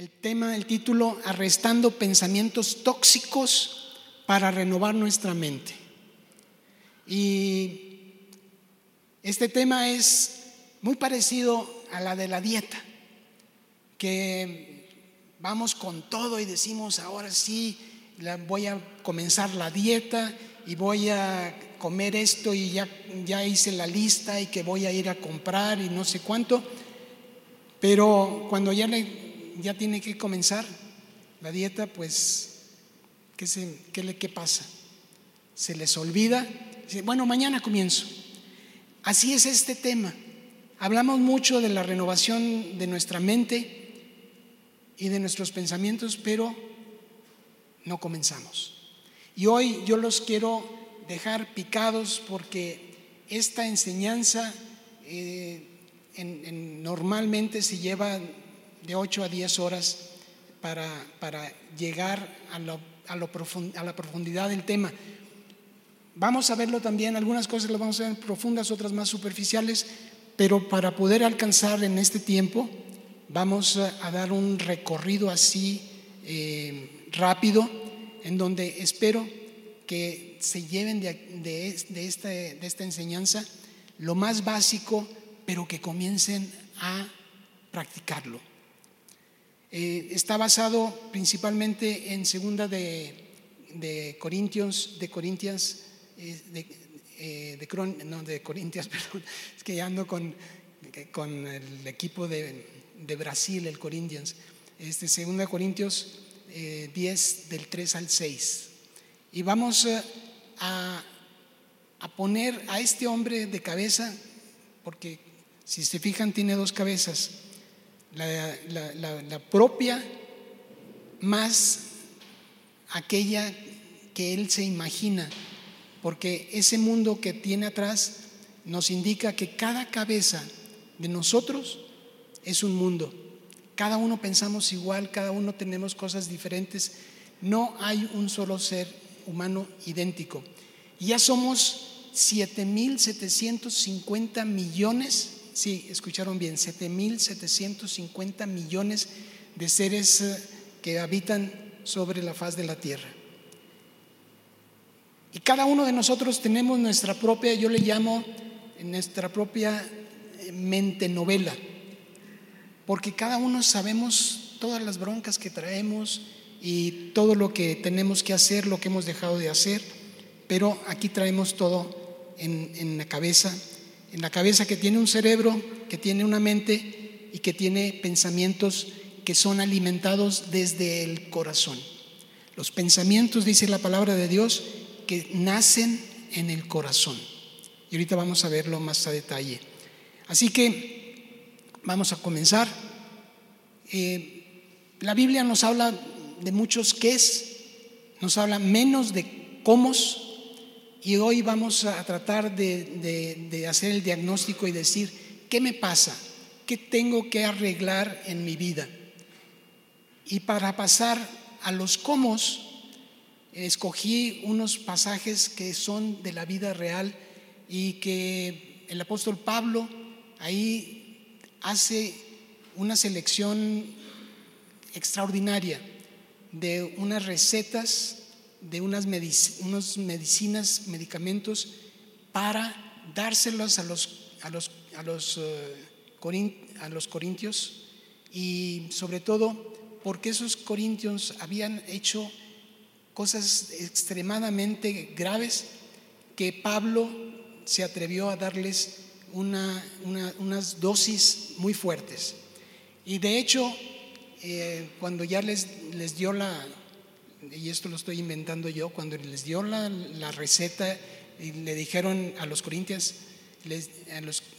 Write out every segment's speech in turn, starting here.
el tema, el título, Arrestando pensamientos tóxicos para renovar nuestra mente. Y este tema es muy parecido a la de la dieta, que vamos con todo y decimos, ahora sí, voy a comenzar la dieta y voy a comer esto y ya, ya hice la lista y que voy a ir a comprar y no sé cuánto. Pero cuando ya, le, ya tiene que comenzar la dieta, pues, ¿qué, se, qué, le, ¿qué pasa? Se les olvida. Bueno, mañana comienzo. Así es este tema. Hablamos mucho de la renovación de nuestra mente y de nuestros pensamientos, pero no comenzamos. Y hoy yo los quiero dejar picados porque esta enseñanza eh, normalmente se lleva de 8 a 10 horas para, llegar a, lo, a, lo a, la profundidad del tema. Vamos a verlo también, algunas cosas las vamos a ver profundas, otras más superficiales, pero para poder alcanzar en este tiempo vamos a dar un recorrido así eh, rápido, en donde espero que se lleven de esta enseñanza lo más básico pero que comiencen a practicarlo. Eh, está basado principalmente en segunda de, Corintios, de Corintias, eh, de, eh, no, de Corintias, perdón, es que ya ando con, con el equipo de, Brasil, el Corinthians, este, segunda Corintios 10 del 3 al 6. Y vamos a, a poner a este hombre de cabeza, porque si se fijan, tiene dos cabezas. La, propia más aquella que él se imagina, porque ese mundo que tiene atrás nos indica que cada cabeza de nosotros es un mundo. Cada uno pensamos igual, cada uno tenemos cosas diferentes. No hay un solo ser humano idéntico. Ya somos 7.750 millones Sí, escucharon bien, 7.750 millones de seres eh, que habitan sobre la faz de la tierra. Y cada uno de nosotros tenemos nuestra propia, yo le llamo nuestra propia eh, mente novela, porque cada uno sabemos todas las broncas que traemos y todo lo que tenemos que hacer, lo que hemos dejado de hacer, pero aquí traemos todo en, en la cabeza en la cabeza que tiene un cerebro, que tiene una mente y que tiene pensamientos que son alimentados desde el corazón. Los pensamientos, dice la palabra de Dios, que nacen en el corazón. Y ahorita vamos a verlo más a detalle. Así que vamos a comenzar. Eh, la Biblia nos habla de muchos qués, nos habla menos de cómo y hoy vamos a tratar de, hacer el diagnóstico y decir, ¿qué me pasa? ¿Qué tengo que arreglar en mi vida? Y para pasar a los cómo, escogí unos pasajes que son de la vida real y que el apóstol Pablo ahí hace una selección extraordinaria de unas recetas de unas medicinas, medicamentos para dárselos a los, a los, a los, eh, a los corintios y sobre todo porque esos corintios habían hecho cosas extremadamente graves que Pablo se atrevió a darles una, unas dosis muy fuertes. Y de hecho, eh, cuando ya les, les dio la, y esto lo estoy inventando yo, cuando les dio la, receta y le dijeron a los corintios,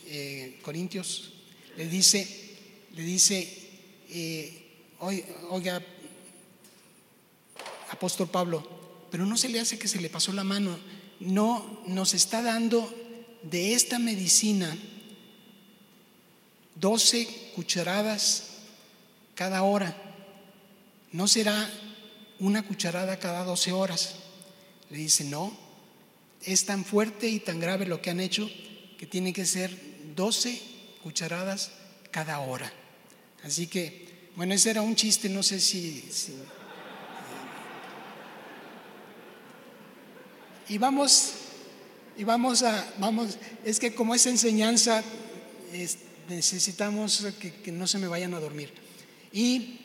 eh, le dice, le dice, eh, oiga, apóstol Pablo, pero no se le hace que se le pasó la mano, no nos está dando de esta medicina 12 cucharadas cada hora. ¿No será una cucharada cada 12 horas. Le dice, no, es tan fuerte y tan grave lo que han hecho que tiene que ser 12 cucharadas cada hora. Así que Bueno, ese era un chiste, no sé si... Y vamos, y vamos a, vamos, es que como es enseñanza, necesitamos que, no se me vayan a dormir. Y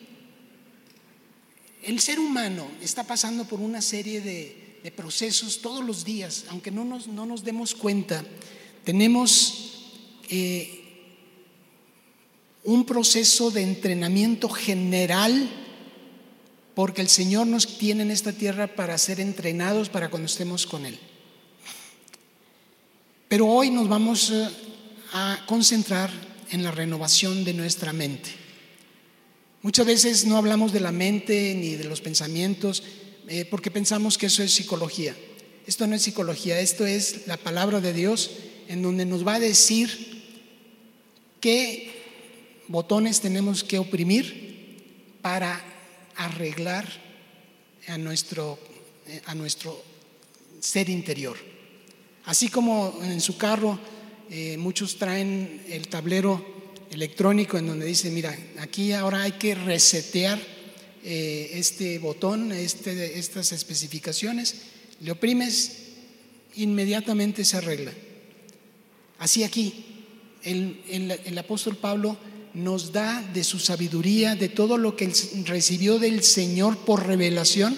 el ser humano está pasando por una serie de, procesos todos los días, aunque no nos, no nos demos cuenta, tenemos eh, un proceso de entrenamiento general, porque el Señor nos tiene en esta tierra para ser entrenados para cuando estemos con Él. Pero hoy nos vamos eh, a concentrar en la renovación de nuestra mente. Muchas veces no hablamos de la mente ni de los pensamientos eh, porque pensamos que eso es psicología. Esto no es psicología, esto es la palabra de Dios en donde nos va a decir que botones tenemos que oprimir para arreglar a nuestro, a nuestro ser interior. Así como en su carro eh, muchos traen el tablero electrónico en donde dice, mira, aquí ahora hay que resetear eh, este botón, este, estas especificaciones, le oprimes, inmediatamente se arregla. Así aquí, el apóstol Pablo nos da de su sabiduría, de todo lo que recibió del Señor por revelación,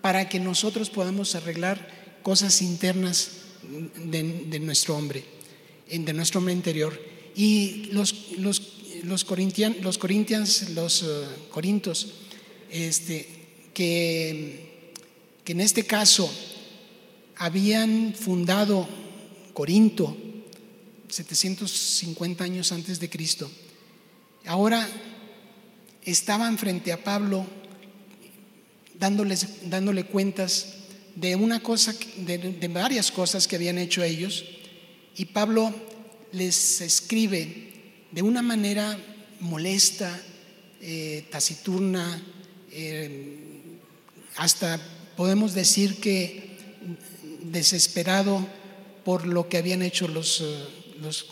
para que nosotros podamos arreglar cosas internas de, nuestro hombre, de nuestro hombre interior. Y los, los, los, corintian, los corintians, los uh, corintos, este, que, que en este caso habían fundado Corinto 750 años antes de Cristo, Ahora estaban frente a Pablo dándoles, dándole cuentas de una cosa, de, varias cosas que habían hecho ellos, y Pablo les escribe de una manera molesta, eh, taciturna, eh, hasta podemos decir que desesperado por lo que habían hecho los, eh, los,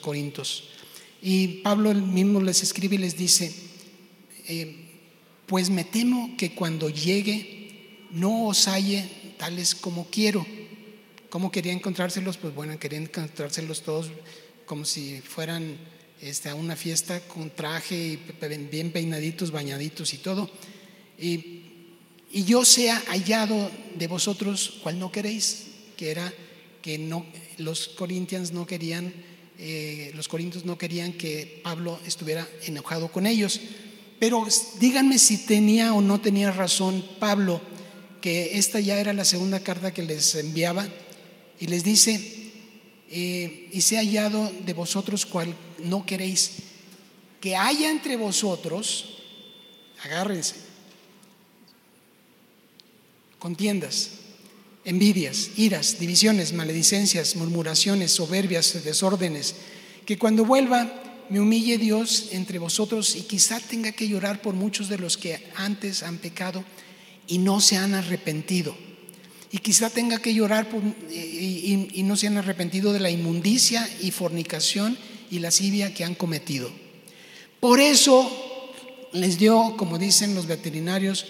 corintos. Y Pablo mismo les escribe y les dice, pues me temo que cuando llegue no os halle tales como quiero. ¿Cómo quería encontrárselos? Pues bueno, querían encontrárselos todos como si fueran este, a una fiesta con traje bien peinaditos, bañaditos y todo. Y, y yo sea hallado de vosotros cual no queréis, que era que no, los corintianos no querían eh, los corintios no querían que Pablo estuviera enojado con ellos. Pero díganme si tenía o no tenía razón Pablo, que esta ya era la segunda carta que les enviaba, y les dice, eh, y se ha hallado de vosotros cual no queréis, que haya entre vosotros, agárrense, contiendas, envidias, iras, divisiones, maledicencias, murmuraciones, soberbias, desórdenes, que cuando vuelva me humille Dios entre vosotros y quizá tenga que llorar por muchos de los que antes han pecado y no se han arrepentido. Y quizá tenga que llorar y, no se han arrepentido de la inmundicia y fornicación y lascivia que han cometido. Por eso les dio, como dicen los veterinarios,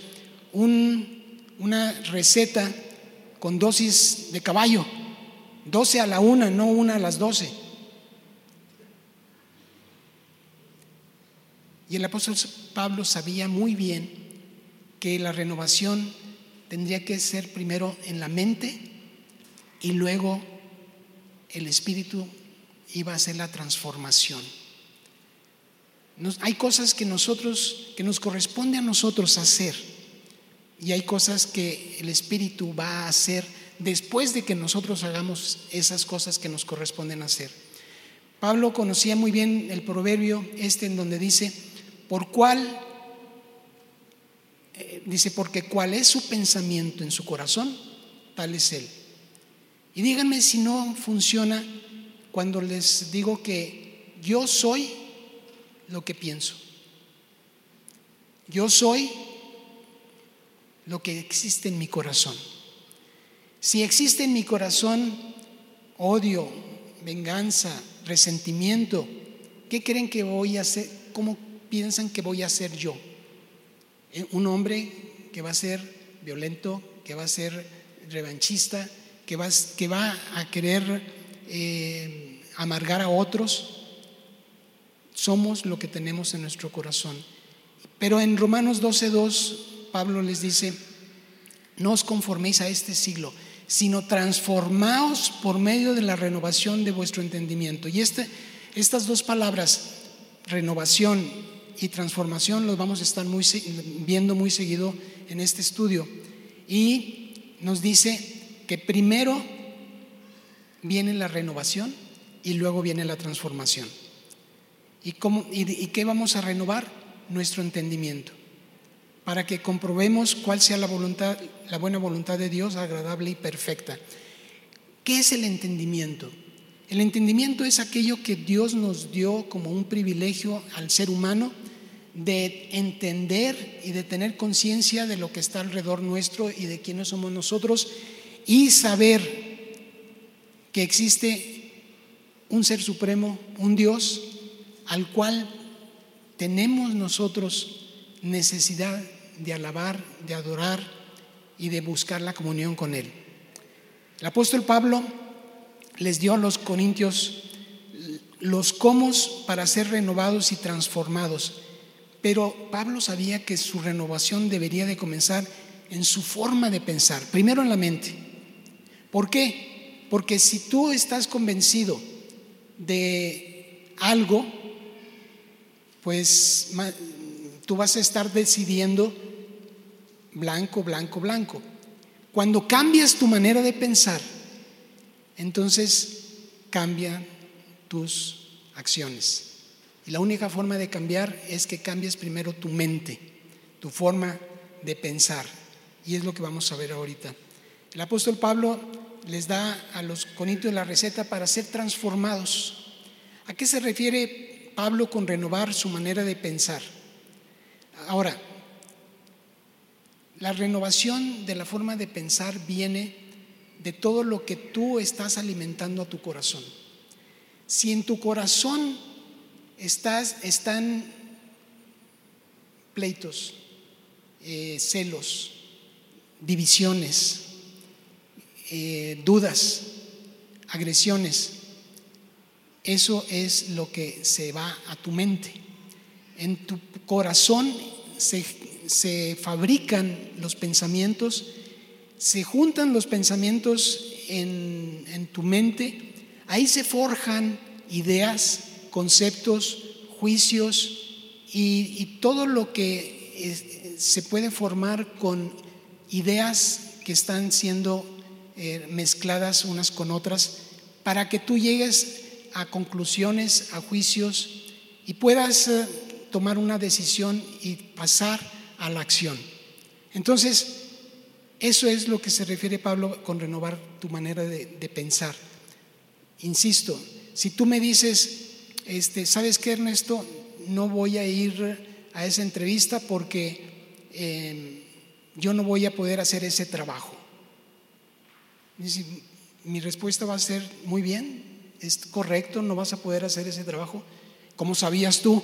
un, una receta con dosis de caballo, 12 a la una, no una a las 12. Y el apóstol Pablo sabía muy bien que la renovación tendría que ser primero en la mente y luego el espíritu iba a hacer la transformación. hay cosas que nosotros, que nos corresponde a nosotros hacer y hay cosas que el Espíritu va a hacer después de que nosotros hagamos esas cosas que nos corresponden hacer. Pablo conocía muy bien el proverbio este en donde dice, por cuál, eh, dice, porque cuál es su pensamiento en su corazón, tal es él. Y díganme si no funciona cuando les digo que yo soy lo que pienso. Yo soy lo que existe en mi corazón. Si existe en mi corazón odio, venganza, resentimiento, ¿qué creen que voy a hacer? ¿Cómo, piensan que voy a ser yo? Eh, un hombre que va a ser violento, que va a ser revanchista, que va, que va a querer eh, amargar a otros. Somos lo que tenemos en nuestro corazón. Pero en Romanos 12.2 Pablo les dice, no os conforméis a este siglo, sino transformaos por medio de la renovación de vuestro entendimiento. Y este, estas dos palabras, renovación y transformación, los vamos a estar muy, viendo muy seguido en este estudio. Y nos dice que primero viene la renovación y luego viene la transformación. ¿Y, cómo, y qué vamos a renovar? Nuestro entendimiento para que comprobemos cuál sea la voluntad, la buena voluntad de Dios, agradable y perfecta. ¿Qué es el entendimiento? El entendimiento es aquello que Dios nos dio como un privilegio al ser humano de entender y de tener conciencia de lo que está alrededor nuestro y de quiénes somos nosotros y saber que existe un ser supremo, un Dios al cual tenemos nosotros necesidad de alabar, de adorar y de buscar la comunión con Él. El apóstol Pablo les dio a los corintios los cómo para ser renovados y transformados, pero Pablo sabía que su renovación debería de comenzar en su forma de pensar, primero en la mente. ¿Por qué? Porque si tú estás convencido de algo, pues tú vas a estar decidiendo blanco, blanco, blanco. Cuando cambias tu manera de pensar, entonces cambian tus acciones. Y la única forma de cambiar es que cambies primero tu mente, tu forma de pensar. Y es lo que vamos a ver ahorita. El apóstol Pablo les da a los corintios la receta para ser transformados. ¿A qué se refiere Pablo con renovar su manera de pensar? Ahora, la renovación de la forma de pensar viene de todo lo que tú estás alimentando a tu corazón. Si en tu corazón están pleitos, eh, celos, divisiones, eh, dudas, agresiones, eso es lo que se va a tu mente. En tu corazón se se fabrican los pensamientos, se juntan los pensamientos en, tu mente, ahí se forjan ideas, conceptos, juicios y, todo lo que se puede formar con ideas que están siendo eh, mezcladas unas con otras para que tú llegues a conclusiones, a juicios y puedas eh, tomar una decisión y pasar a la acción. Entonces, eso es lo que se refiere Pablo con renovar tu manera de, pensar. Insisto, si tú me dices, este, ¿sabes qué, Ernesto? No voy a ir a esa entrevista porque em, yo no voy a poder hacer ese trabajo. Mi respuesta va a ser, muy bien, es correcto, no vas a poder hacer ese trabajo. ¿Cómo sabías tú?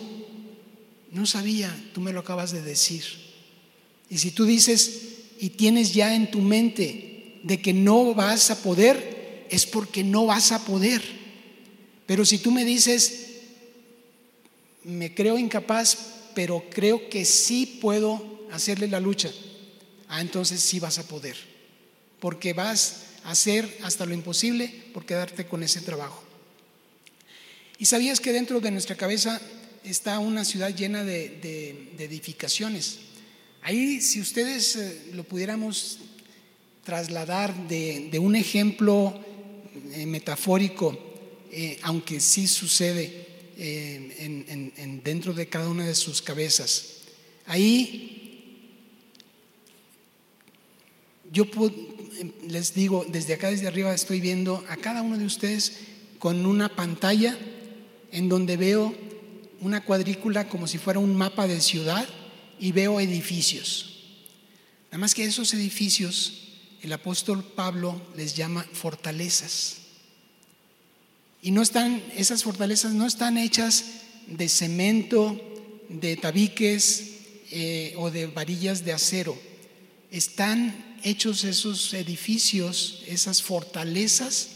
No sabía, tú me lo acabas de decir. Y si tú dices y tienes ya en tu mente de que no vas a poder, es porque no vas a poder. Pero si tú me dices, me creo incapaz, pero creo que sí puedo hacerle la lucha, ah, entonces sí vas a poder. Porque vas a hacer hasta lo imposible por quedarte con ese trabajo. ¿Y sabías que dentro de nuestra cabeza está una ciudad llena de, de edificaciones? Ahí, si ustedes eh, lo pudiéramos trasladar de, un ejemplo eh, metafórico, eh, aunque sí sucede en, dentro de cada una de sus cabezas, ahí yo les digo, desde acá, desde arriba, estoy viendo a cada uno de ustedes con una pantalla en donde veo una cuadrícula como si fuera un mapa de ciudad y veo edificios. Nada más que esos edificios, el apóstol Pablo les llama fortalezas. Y no están, esas fortalezas no están hechas de cemento, de tabiques eh, o de varillas de acero. Están hechos esos edificios, esas fortalezas,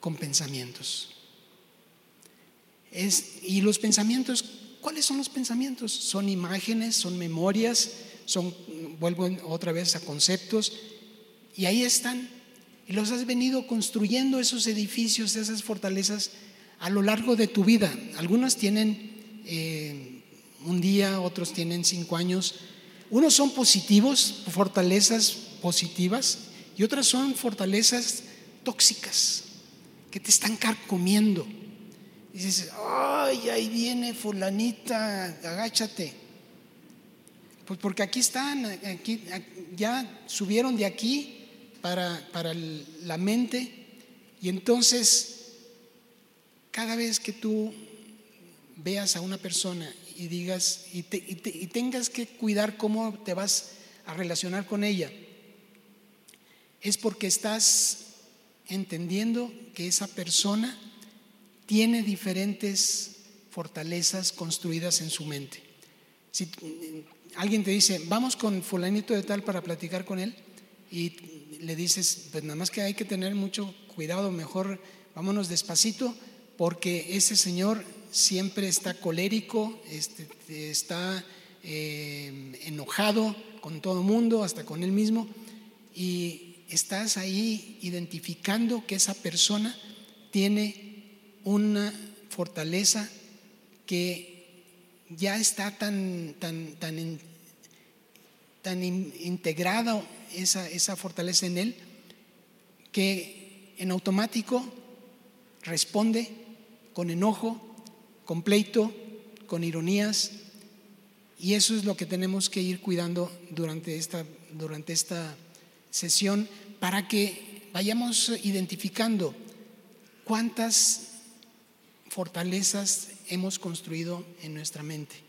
con pensamientos. y los pensamientos, ¿cuáles son los pensamientos? Son imágenes, son memorias, son, vuelvo otra vez a conceptos, y ahí están. Y los has venido construyendo esos edificios, esas fortalezas a lo largo de tu vida. Algunos tienen eh, un día, otros tienen cinco años. Unos son positivos, fortalezas positivas, y otras son fortalezas tóxicas que te están carcomiendo. Y dices, ay, ahí viene fulanita, agáchate. Pues porque aquí están, aquí, ya subieron de aquí para, la mente y entonces cada vez que tú veas a una persona y digas y, y, tengas que cuidar cómo te vas a relacionar con ella, es porque estás entendiendo que esa persona tiene diferentes fortalezas construidas en su mente. Si alguien te dice, vamos con fulanito de tal para platicar con él, y le dices, pues nada más que hay que tener mucho cuidado, mejor vámonos despacito, porque ese señor siempre está colérico, este, está eh, enojado con todo el mundo, hasta con él mismo, y estás ahí identificando que esa persona tiene una fortaleza que ya está tan, tan, tan, tan integrada esa, esa fortaleza en él que en automático responde con enojo, con pleito, con ironías. Y eso es lo que tenemos que ir cuidando durante esta, durante esta sesión para que vayamos identificando cuántas fortalezas hemos construido en nuestra mente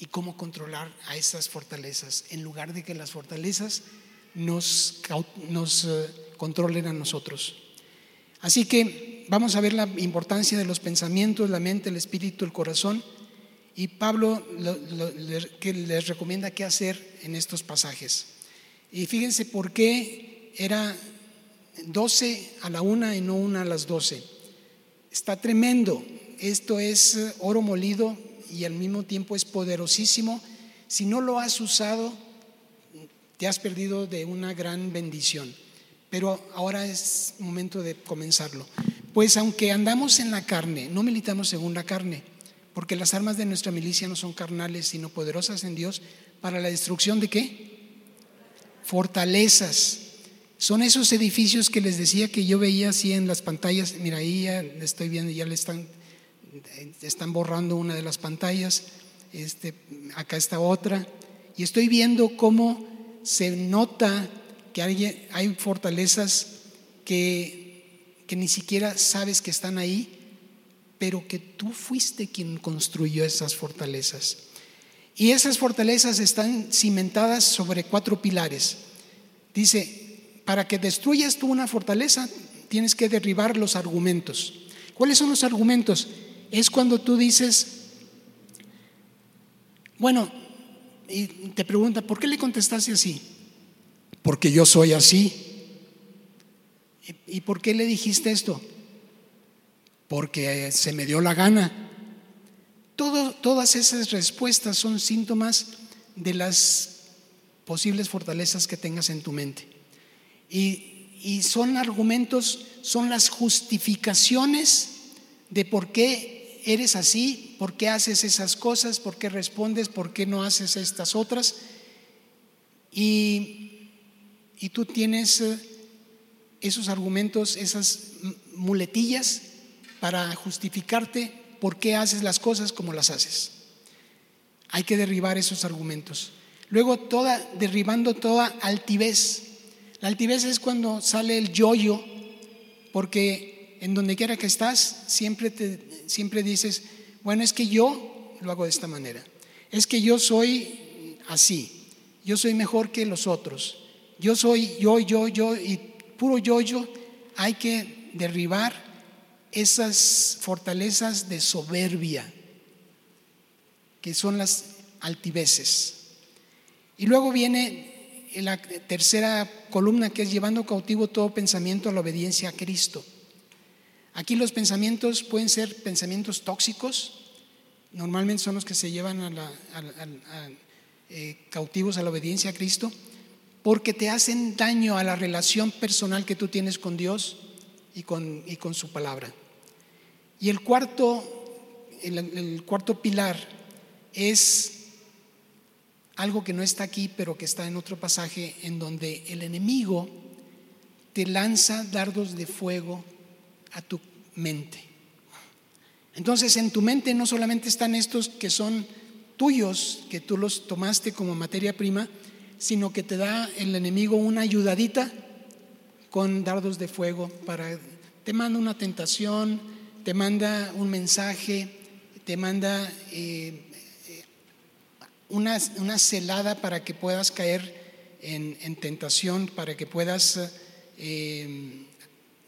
y cómo controlar a esas fortalezas, en lugar de que las fortalezas nos, nos eh, controlen a nosotros. Así que vamos a ver la importancia de los pensamientos, la mente, el espíritu, el corazón. Y Pablo que les recomienda qué hacer en estos pasajes. Y fíjense por qué era 12 a la una y no una a las 12. Está tremendo. Esto es eh, oro molido y al mismo tiempo es poderosísimo. Si no lo has usado, te has perdido de una gran bendición. Pero ahora es momento de comenzarlo. Pues aunque andamos en la carne, no militamos según la carne, porque las armas de nuestra milicia no son carnales, sino poderosas en Dios para la destrucción de qué? Fortalezas. Son esos edificios que les decía que yo veía así en las pantallas. Mira, ahí ya estoy viendo, ya le están están borrando una de las pantallas, este, acá está otra, y estoy viendo cómo se nota que hay, hay fortalezas que, que ni siquiera sabes que están ahí, pero que tú fuiste quien construyó esas fortalezas. Y esas fortalezas están cimentadas sobre cuatro pilares. Dice, para que destruyas tú una fortaleza, tienes que derribar los argumentos. ¿Cuáles son los argumentos? Es cuando tú dices, bueno, y te pregunta, ¿por qué le contestaste así? Porque yo soy así. ¿Y por qué le dijiste esto? Porque se me dio la gana. todas esas respuestas son síntomas de las posibles fortalezas que tengas en tu mente. Y, y son argumentos, son las justificaciones de por qué eres así, por qué haces esas cosas, por qué respondes, por qué no haces estas otras. Y, y tú tienes eh, esos argumentos, esas muletillas para justificarte por qué haces las cosas como las haces. Hay que derribar esos argumentos. Luego, toda, derribando toda altivez. La altivez es cuando sale el yoyo, porque en donde quiera que estás, siempre te, siempre dices, bueno, es que yo lo hago de esta manera, es que yo soy así, yo soy mejor que los otros, yo soy yo, yo, yo, y puro yo, yo, hay que derribar esas fortalezas de soberbia, que son las altiveces. Y luego viene la tercera columna que es llevando cautivo todo pensamiento a la obediencia a Cristo. Aquí los pensamientos pueden ser pensamientos tóxicos, normalmente son los que se llevan eh, cautivos a la obediencia a Cristo, porque te hacen daño a la relación personal que tú tienes con Dios y con, y con su palabra. Y el cuarto, el, cuarto pilar es algo que no está aquí, pero que está en otro pasaje, en donde el enemigo te lanza dardos de fuego a tu mente. Entonces en tu mente no solamente están estos que son tuyos, que tú los tomaste como materia prima, sino que te da el enemigo una ayudadita con dardos de fuego para te manda una tentación, te manda un mensaje, te manda eh, una, celada para que puedas caer en, tentación, para que puedas eh,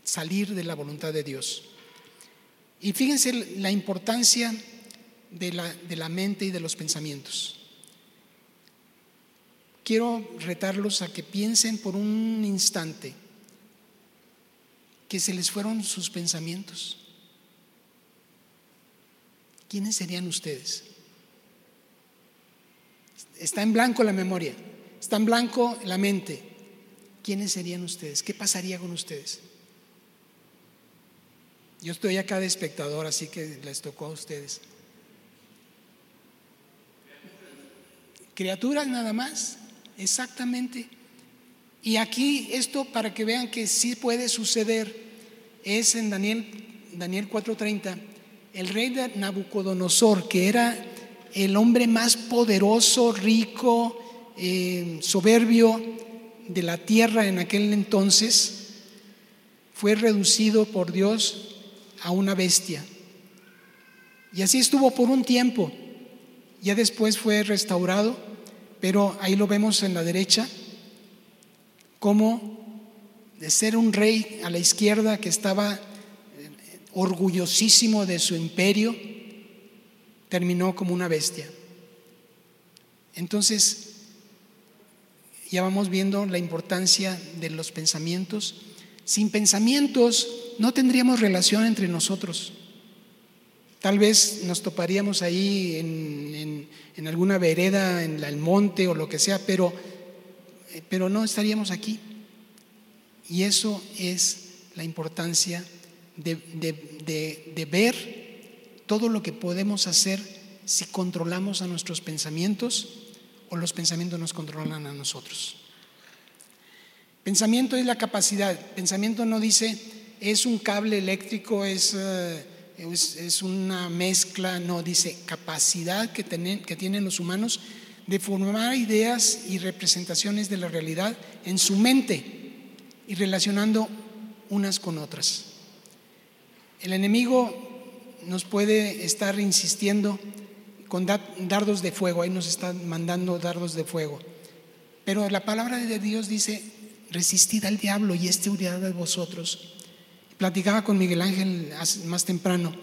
salir de la voluntad de Dios. Y fíjense la importancia de la, de la mente y de los pensamientos. Quiero retarlos a que piensen por un instante que se les fueron sus pensamientos. ¿Quiénes serían ustedes? Está en blanco la memoria, está en blanco la mente. ¿Quiénes serían ustedes? ¿Qué pasaría con ustedes? Yo estoy acá de espectador, así que les tocó a ustedes. Criaturas nada más, exactamente. Y aquí esto para que vean que sí puede suceder es en Daniel Daniel 4:30, el rey de Nabucodonosor, que era el hombre más poderoso, rico, eh, soberbio de la tierra en aquel entonces, fue reducido por Dios a una bestia. Y así estuvo por un tiempo. Ya después fue restaurado, pero ahí lo vemos en la derecha, como de ser un rey a la izquierda que estaba eh, orgullosísimo de su imperio, terminó como una bestia. Entonces, ya vamos viendo la importancia de los pensamientos. Sin pensamientos no tendríamos relación entre nosotros. Tal vez nos toparíamos ahí en, alguna vereda, en el monte o lo que sea, pero, pero no estaríamos aquí. Y eso es la importancia de, de ver todo lo que podemos hacer si controlamos a nuestros pensamientos o los pensamientos nos controlan a nosotros. Pensamiento es la capacidad. Pensamiento no dice es un cable eléctrico, es, eh, es, una mezcla, no, dice capacidad que, que tienen los humanos de formar ideas y representaciones de la realidad en su mente y relacionando unas con otras. El enemigo nos puede estar insistiendo con dardos de fuego, ahí nos están mandando dardos de fuego. Pero la palabra de Dios dice, resistid al diablo y este huirá de vosotros. Platicaba con Miguel Ángel más temprano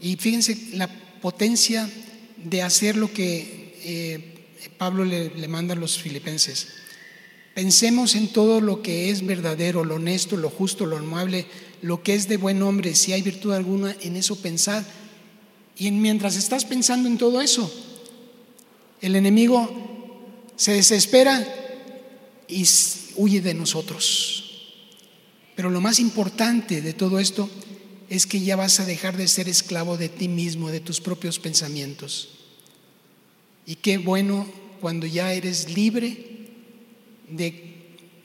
y fíjense la potencia de hacer lo que eh, Pablo le, le manda a los filipenses. Pensemos en todo lo que es verdadero, lo honesto, lo justo, lo amable, lo que es de buen hombre. Si hay virtud alguna, en eso pensad. Y mientras estás pensando en todo eso, el enemigo se desespera y huye de nosotros. Pero lo más importante de todo esto es que ya vas a dejar de ser esclavo de ti mismo, de tus propios pensamientos. Y qué bueno cuando ya eres libre de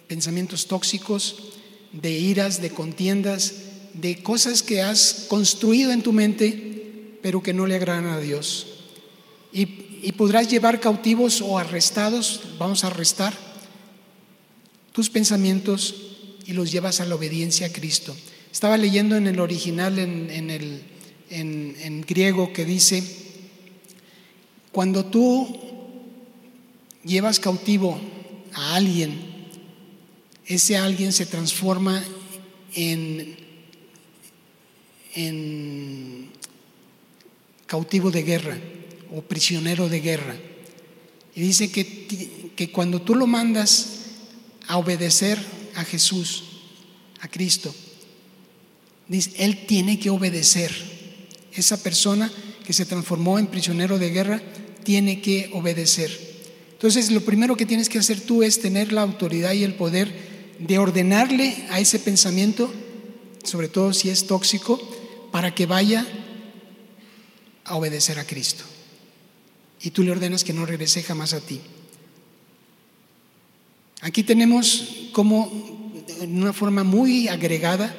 pensamientos tóxicos, de iras, de contiendas, de cosas que has construido en tu mente, pero que no le agradan a Dios. Y, y podrás llevar cautivos o arrestados, vamos a arrestar tus pensamientos y los llevas a la obediencia a Cristo. Estaba leyendo en el original, en, el, en, griego, que dice, cuando tú llevas cautivo a alguien, ese alguien se transforma en, en cautivo de guerra o prisionero de guerra. Y dice que, que cuando tú lo mandas a obedecer a Jesús, a Cristo, dice, él tiene que obedecer. Esa persona que se transformó en prisionero de guerra tiene que obedecer. Entonces, lo primero que tienes que hacer tú es tener la autoridad y el poder de ordenarle a ese pensamiento, sobre todo si es tóxico, para que vaya a obedecer a Cristo. Y tú le ordenas que no regrese jamás a ti. Aquí tenemos como, en una forma muy agregada,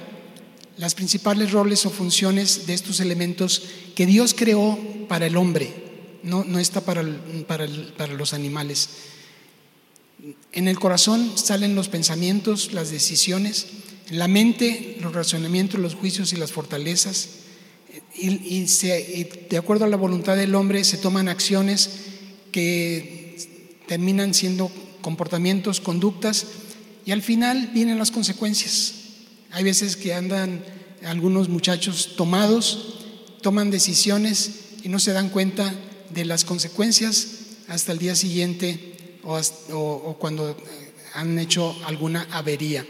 las principales roles o funciones de estos elementos que Dios creó para el hombre, no, no está para, para, para los animales. En el corazón salen los pensamientos, las decisiones, en la mente los razonamientos, los juicios y las fortalezas. Y, de acuerdo a la voluntad del hombre se toman acciones que terminan siendo comportamientos, conductas, y al final vienen las consecuencias. Hay veces que andan algunos muchachos tomados, toman decisiones y no se dan cuenta de las consecuencias hasta el día siguiente o, cuando han hecho alguna avería.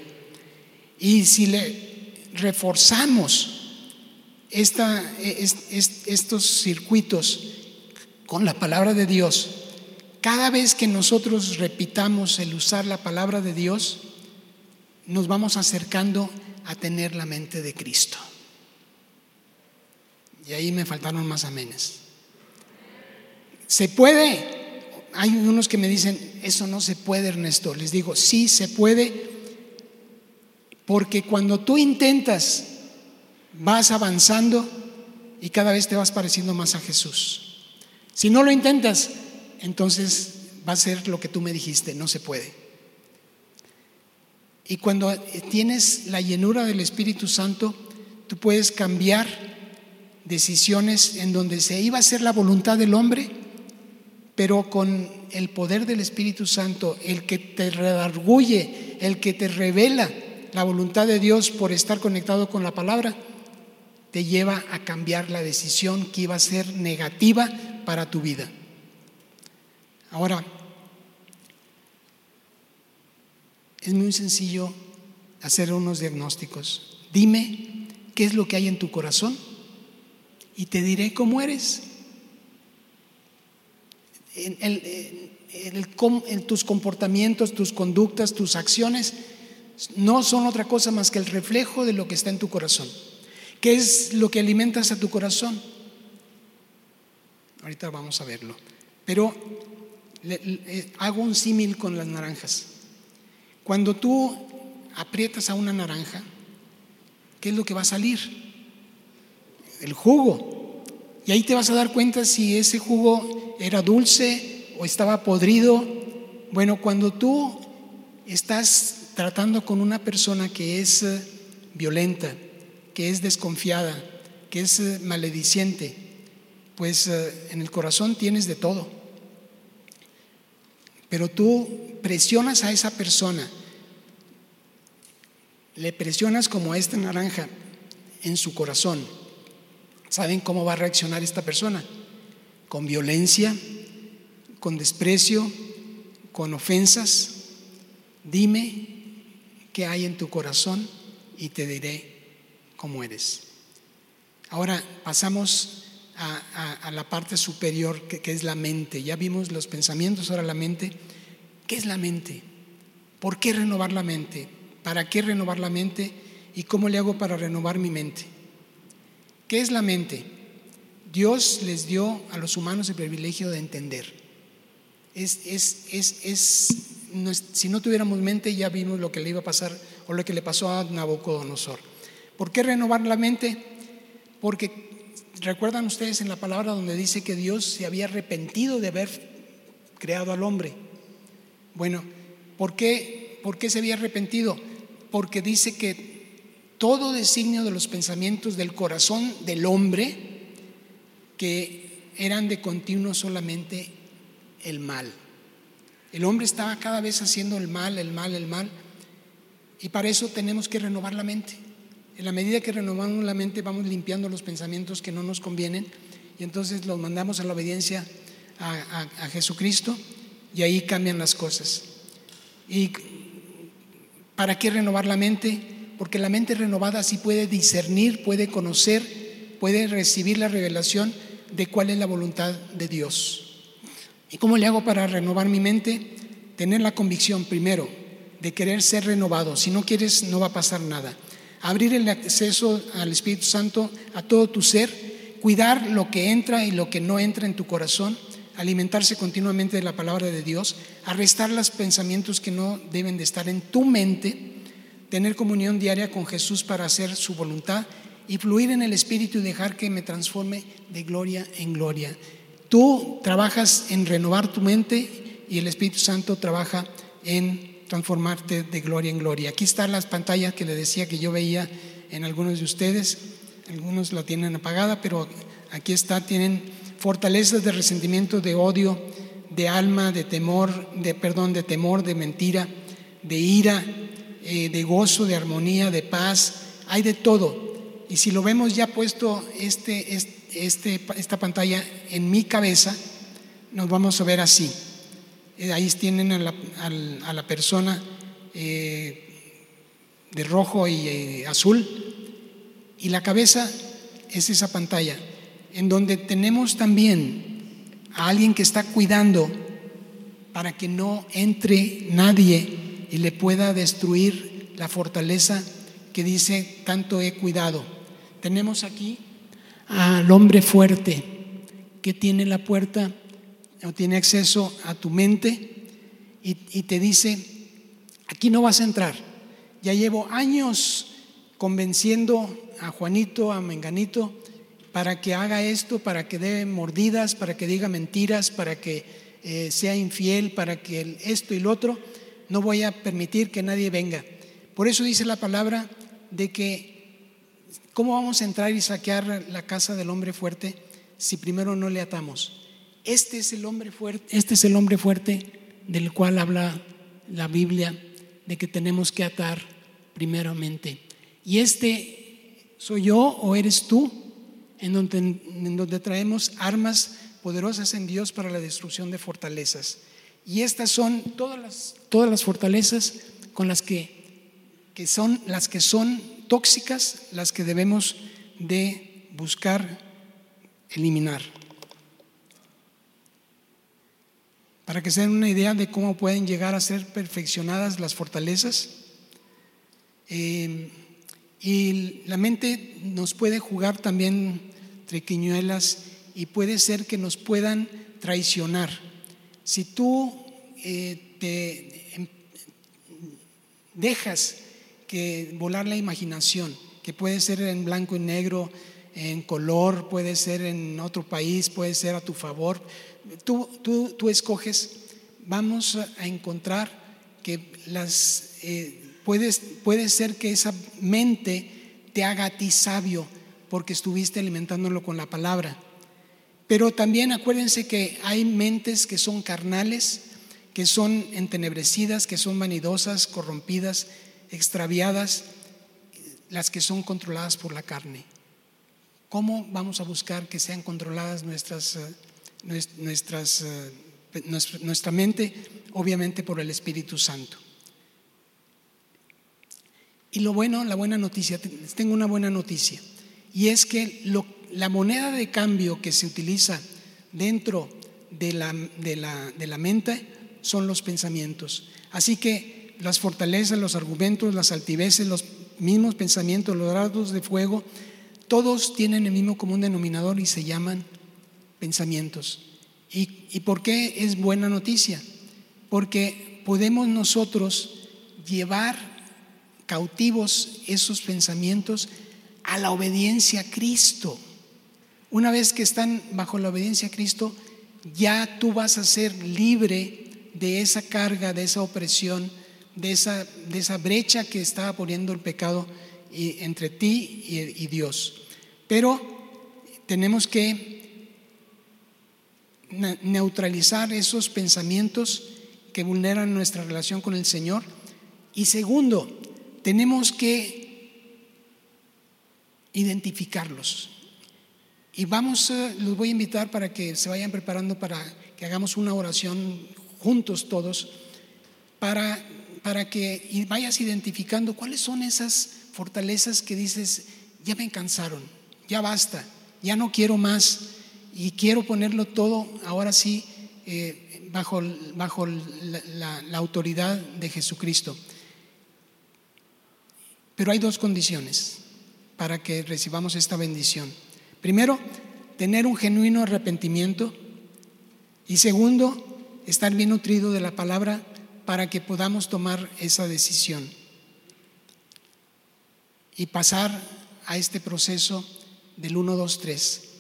Y si le reforzamos estos circuitos con la palabra de Dios, cada vez que nosotros repitamos el usar la palabra de Dios, nos vamos acercando a tener la mente de Cristo. Y ahí me faltaron más amenes. ¿Se puede? Hay unos que me dicen, eso no se puede, Ernesto. Les digo, sí se puede, porque cuando tú intentas, vas avanzando y cada vez te vas pareciendo más a Jesús. Si no lo intentas, entonces va a ser lo que tú me dijiste, no se puede. Y cuando tienes la llenura del Espíritu Santo, tú puedes cambiar decisiones en donde se iba a hacer la voluntad del hombre, pero con el poder del Espíritu Santo, el que te redarguye, el que te revela la voluntad de Dios por estar conectado con la palabra, te lleva a cambiar la decisión que iba a ser negativa para tu vida. Ahora, es muy sencillo hacer unos diagnósticos. Dime qué es lo que hay en tu corazón y te diré cómo eres. En, tus comportamientos, tus conductas, tus acciones no son otra cosa más que el reflejo de lo que está en tu corazón. ¿Qué es lo que alimentas a tu corazón? Ahorita vamos a verlo. Pero hago un símil con las naranjas. Cuando tú aprietas a una naranja, ¿qué es lo que va a salir? El jugo. Y ahí te vas a dar cuenta si ese jugo era dulce o estaba podrido. Bueno, cuando tú estás tratando con una persona que es eh, violenta, que es desconfiada, que es eh, malediciente, pues eh, en el corazón tienes de todo. Pero tú presionas a esa persona, le presionas como a esta naranja en su corazón. ¿Saben cómo va a reaccionar esta persona? Con violencia, con desprecio, con ofensas. Dime qué hay en tu corazón y te diré cómo eres. Ahora pasamos a, la parte superior que, es la mente. Ya vimos los pensamientos, ahora la mente. ¿Qué es la mente? ¿Por qué renovar la mente? ¿Para qué renovar la mente? ¿Y cómo le hago para renovar mi mente? ¿Qué es la mente? Dios les dio a los humanos el privilegio de entender. Es, es, es, si no tuviéramos mente ya vimos lo que le iba a pasar o lo que le pasó a Nabucodonosor. ¿Por qué renovar la mente? Porque recuerdan ustedes en la palabra donde dice que Dios se había arrepentido de haber creado al hombre. Bueno, ¿por qué, ¿por qué se había arrepentido? Porque dice que todo designio de los pensamientos del corazón del hombre que eran de continuo solamente el mal. El hombre estaba cada vez haciendo el mal, el mal, el mal. Y para eso tenemos que renovar la mente. En la medida que renovamos la mente vamos limpiando los pensamientos que no nos convienen y entonces los mandamos a la obediencia a, Jesucristo y ahí cambian las cosas. ¿Y para qué renovar la mente? Porque la mente renovada sí puede discernir, puede conocer, puede recibir la revelación de cuál es la voluntad de Dios. ¿Y cómo le hago para renovar mi mente? Tener la convicción primero de querer ser renovado. Si no quieres, no va a pasar nada. Abrir el acceso al Espíritu Santo a todo tu ser, cuidar lo que entra y lo que no entra en tu corazón, alimentarse continuamente de la palabra de Dios, arrestar los pensamientos que no deben de estar en tu mente, tener comunión diaria con Jesús para hacer su voluntad y fluir en el Espíritu y dejar que me transforme de gloria en gloria. Tú trabajas en renovar tu mente y el Espíritu Santo trabaja en transformarte de gloria en gloria. Aquí están las pantallas que le decía que yo veía en algunos de ustedes. Algunos la tienen apagada, pero aquí está, tienen fortalezas de resentimiento, de odio, de alma, de temor, de perdón, de temor, de mentira, de ira, eh, de gozo, de armonía, de paz. Hay de todo. Y si lo vemos ya puesto este, este, esta pantalla en mi cabeza, nos vamos a ver así. Eh, ahí tienen a la, persona eh, de rojo y eh, azul. Y la cabeza es esa pantalla, en donde tenemos también a alguien que está cuidando para que no entre nadie y le pueda destruir la fortaleza que dice, tanto he cuidado. Tenemos aquí al hombre fuerte que tiene la puerta o tiene acceso a tu mente y, te dice, aquí no vas a entrar. Ya llevo años convenciendo a Juanito, a Menganito, para que haga esto, para que dé mordidas, para que diga mentiras, para que eh, sea infiel, para que esto y lo otro, no voy a permitir que nadie venga. Por eso dice la palabra de que, ¿cómo vamos a entrar y saquear la casa del hombre fuerte si primero no le atamos? Este es el hombre fuerte, este es el hombre fuerte del cual habla la Biblia de que tenemos que atar primeramente. Y este soy yo o eres tú, en donde, en donde traemos armas poderosas en Dios para la destrucción de fortalezas. Y estas son todas las, todas las fortalezas con las que, que son las que son tóxicas, las que debemos de buscar eliminar. Para que se den una idea de cómo pueden llegar a ser perfeccionadas las fortalezas. Eh, y la mente nos puede jugar también trequiñuelas y puede ser que nos puedan traicionar. Si tú eh, te em, dejas que volar la imaginación, que puede ser en blanco y negro, en color, puede ser en otro país, puede ser a tu favor, tú, tú, escoges, vamos a encontrar que las, eh, puedes, puede ser que esa mente te haga a ti sabio porque estuviste alimentándolo con la palabra. Pero también acuérdense que hay mentes que son carnales, que son entenebrecidas, que son vanidosas, corrompidas, extraviadas, las que son controladas por la carne. ¿Cómo vamos a buscar que sean controladas nuestras eh, nuestras, eh, nuestra mente, obviamente por el Espíritu Santo. Y lo bueno, la buena noticia, tengo una buena noticia, y es que la moneda de cambio que se utiliza dentro de la, de, la, de la mente son los pensamientos. Así que las fortalezas, los argumentos, las altiveces, los mismos pensamientos, los grados de fuego, todos tienen el mismo común denominador y se llaman pensamientos. ¿Y, por qué es buena noticia? Porque podemos nosotros llevar cautivos esos pensamientos a la obediencia a Cristo. Una vez que están bajo la obediencia a Cristo, ya tú vas a ser libre de esa carga, de esa opresión, de esa, de esa brecha que estaba poniendo el pecado entre ti y Dios. Pero tenemos que neutralizar esos pensamientos que vulneran nuestra relación con el Señor. Y segundo, tenemos que identificarlos. Y vamos, eh, los voy a invitar para que se vayan preparando para que hagamos una oración juntos todos, para, para que vayas identificando cuáles son esas fortalezas que dices, ya me cansaron, ya basta, ya no quiero más y quiero ponerlo todo ahora sí eh, bajo, bajo la, autoridad de Jesucristo. Pero hay dos condiciones para que recibamos esta bendición. Primero, tener un genuino arrepentimiento y segundo, estar bien nutrido de la palabra para que podamos tomar esa decisión y pasar a este proceso del 1, 2, 3.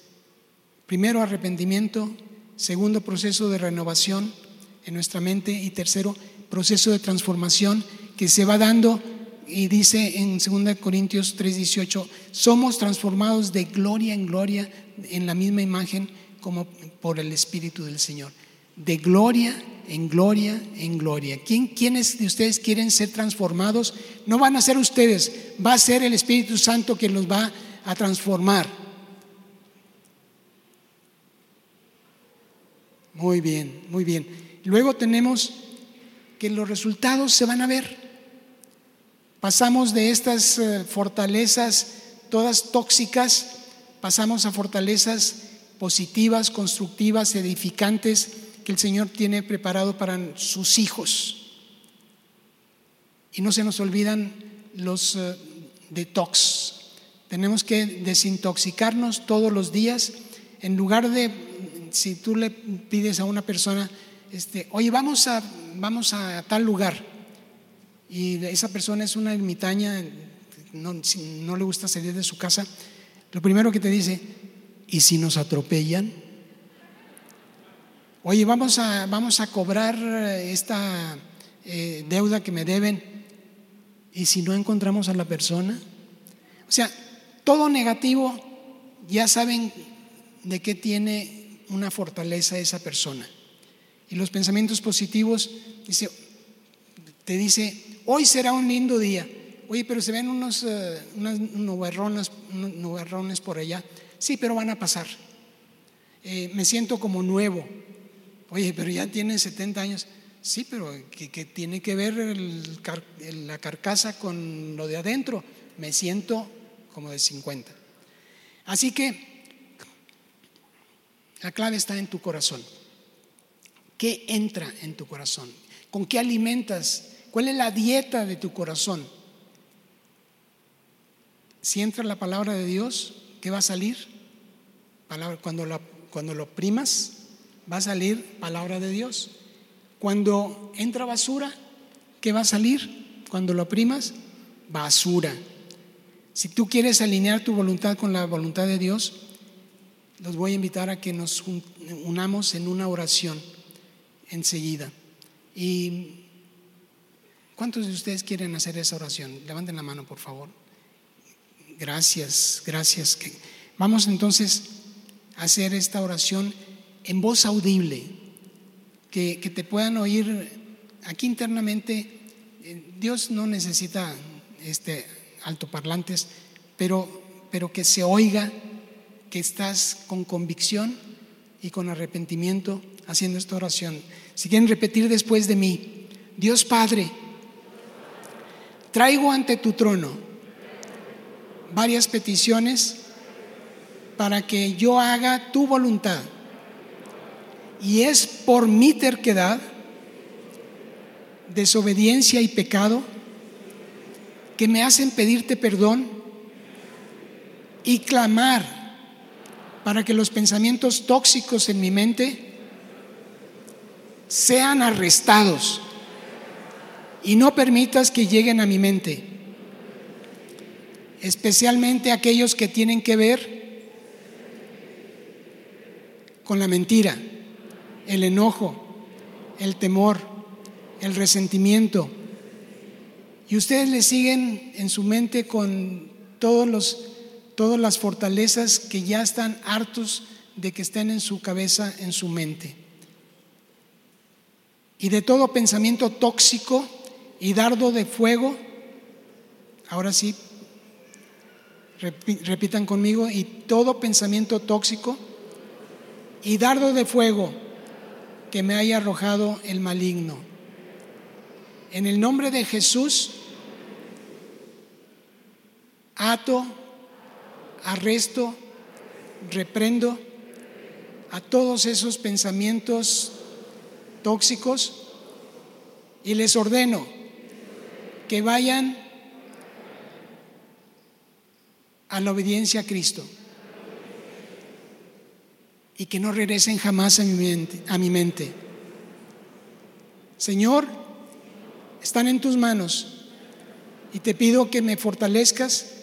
Primero, arrepentimiento, segundo, proceso de renovación en nuestra mente y tercero, proceso de transformación que se va dando y dice en 2 Corintios 3:18, somos transformados de gloria en gloria en la misma imagen como por el Espíritu del Señor. De gloria en gloria en gloria. ¿Quién, ¿Quiénes de ustedes quieren ser transformados? No van a ser ustedes, va a ser el Espíritu Santo que los va a transformar. Muy bien, muy bien. Luego tenemos que los resultados se van a ver. Pasamos de estas eh, fortalezas todas tóxicas, pasamos a fortalezas positivas, constructivas, edificantes que el Señor tiene preparado para sus hijos. Y no se nos olvidan los eh, detox. Tenemos que desintoxicarnos todos los días en lugar de, si tú le pides a una persona, este, oye, vamos a, vamos a tal lugar y esa persona es una ermitaña, no, no le gusta salir de su casa, lo primero que te dice, ¿y si nos atropellan? Oye, vamos a, vamos a cobrar esta eh, deuda que me deben, ¿y si no encontramos a la persona? O sea, todo negativo, ya saben de qué tiene una fortaleza esa persona. Y los pensamientos positivos, te dice, hoy será un lindo día. Oye, pero se ven unos, uh, unos por allá. Sí, pero van a pasar. Eh, me siento como nuevo. Oye, pero ya tiene 70 años. Sí, pero que, tiene que ver la carcasa con lo de adentro. Me siento como de 50. Así que la clave está en tu corazón. ¿Qué entra en tu corazón? ¿Con qué alimentas ¿Cuál es la dieta de tu corazón? Si entra la palabra de Dios, ¿qué va a salir? cuando, lo, cuando lo primas, va a salir palabra de Dios. Cuando entra basura, ¿qué va a salir? Cuando lo primas, basura. Si tú quieres alinear tu voluntad con la voluntad de Dios, los voy a invitar a que nos unamos en una oración enseguida. Y ¿Cuántos de ustedes quieren hacer esa oración? Levanten la mano, por favor. Gracias, gracias. Vamos entonces a hacer esta oración en voz audible, que, te puedan oír aquí internamente. Eh, Dios no necesita este, altoparlantes, pero, pero que se oiga estás con convicción y con arrepentimiento haciendo esta oración. Si quieren repetir después de mí, Dios Padre, Traigo ante tu trono varias peticiones para que yo haga tu voluntad. Y es por mi terquedad, desobediencia y pecado que me hacen pedirte perdón y clamar para que los pensamientos tóxicos en mi mente sean arrestados y no permitas que lleguen a mi mente, especialmente aquellos que tienen que ver con la mentira, el enojo, el temor, el resentimiento. Y ustedes le siguen en su mente con todos los, todas las fortalezas que ya están hartos de que estén en su cabeza, en su mente. Y de todo pensamiento tóxico y dardo de fuego, ahora sí, Repitan conmigo, y todo pensamiento tóxico y dardo de fuego que me haya arrojado el maligno. En el nombre de Jesús, ato, arresto, reprendo a todos esos pensamientos tóxicos y les ordeno que vayan a la obediencia a Cristo y que no regresen jamás a mi mente. A mi mente. Señor, están en tus manos y te pido que me fortalezcas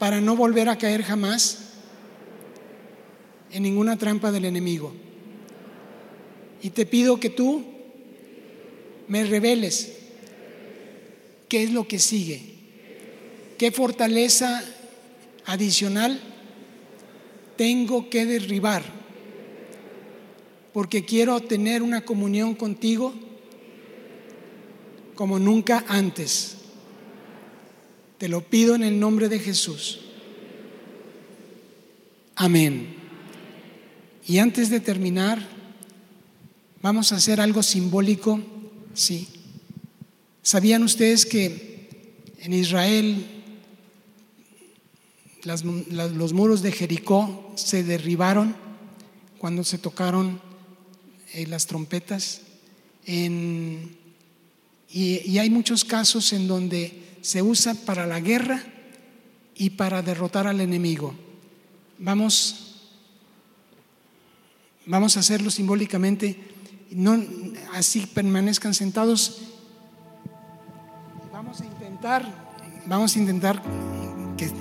para no volver a caer jamás en ninguna trampa del enemigo. Y te pido que tú me reveles qué es lo que sigue, qué fortaleza adicional tengo que derribar, porque quiero tener una comunión contigo como nunca antes. Te lo pido en el nombre de Jesús. Amén. Y antes de terminar, vamos a hacer algo simbólico, sí. ¿Sabían ustedes que en Israel los muros de Jericó se derribaron cuando se tocaron eh, las trompetas. y, y hay muchos casos en donde se usa para la guerra y para derrotar al enemigo. Vamos, vamos a hacerlo simbólicamente, no así permanezcan sentados. Vamos a intentar, vamos a intentar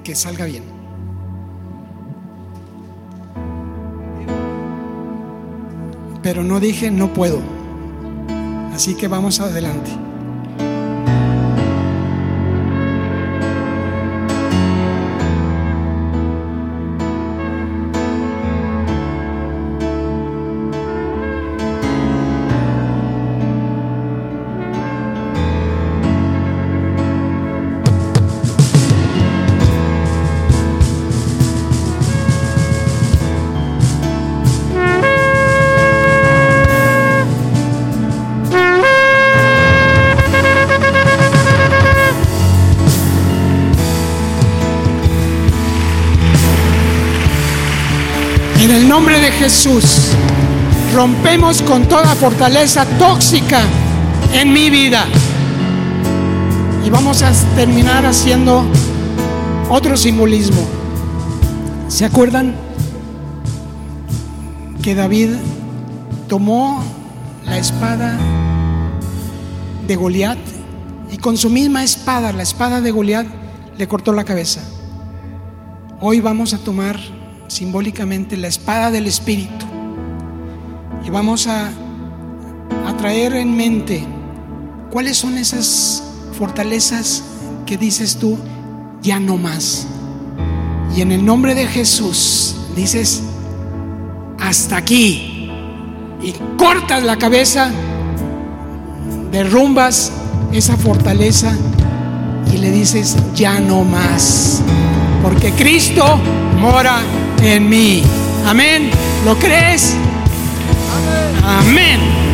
que, salga bien. Pero no dije no puedo. Así que vamos adelante. Nombre de Jesús, rompemos con toda fortaleza tóxica en mi vida. Y vamos a terminar haciendo otro simbolismo. ¿Se acuerdan que David tomó la espada de Goliat y con su misma espada, la espada de Goliat, le cortó la cabeza? Hoy vamos a tomar simbólicamente la espada del Espíritu. Y vamos a, traer en mente cuáles son esas fortalezas que dices tú, ya no más. Y en el nombre de Jesús dices, hasta aquí. Y cortas la cabeza, derrumbas esa fortaleza y le dices, ya no más. Porque Cristo mora en mí. Amén. ¿Lo crees? Amén.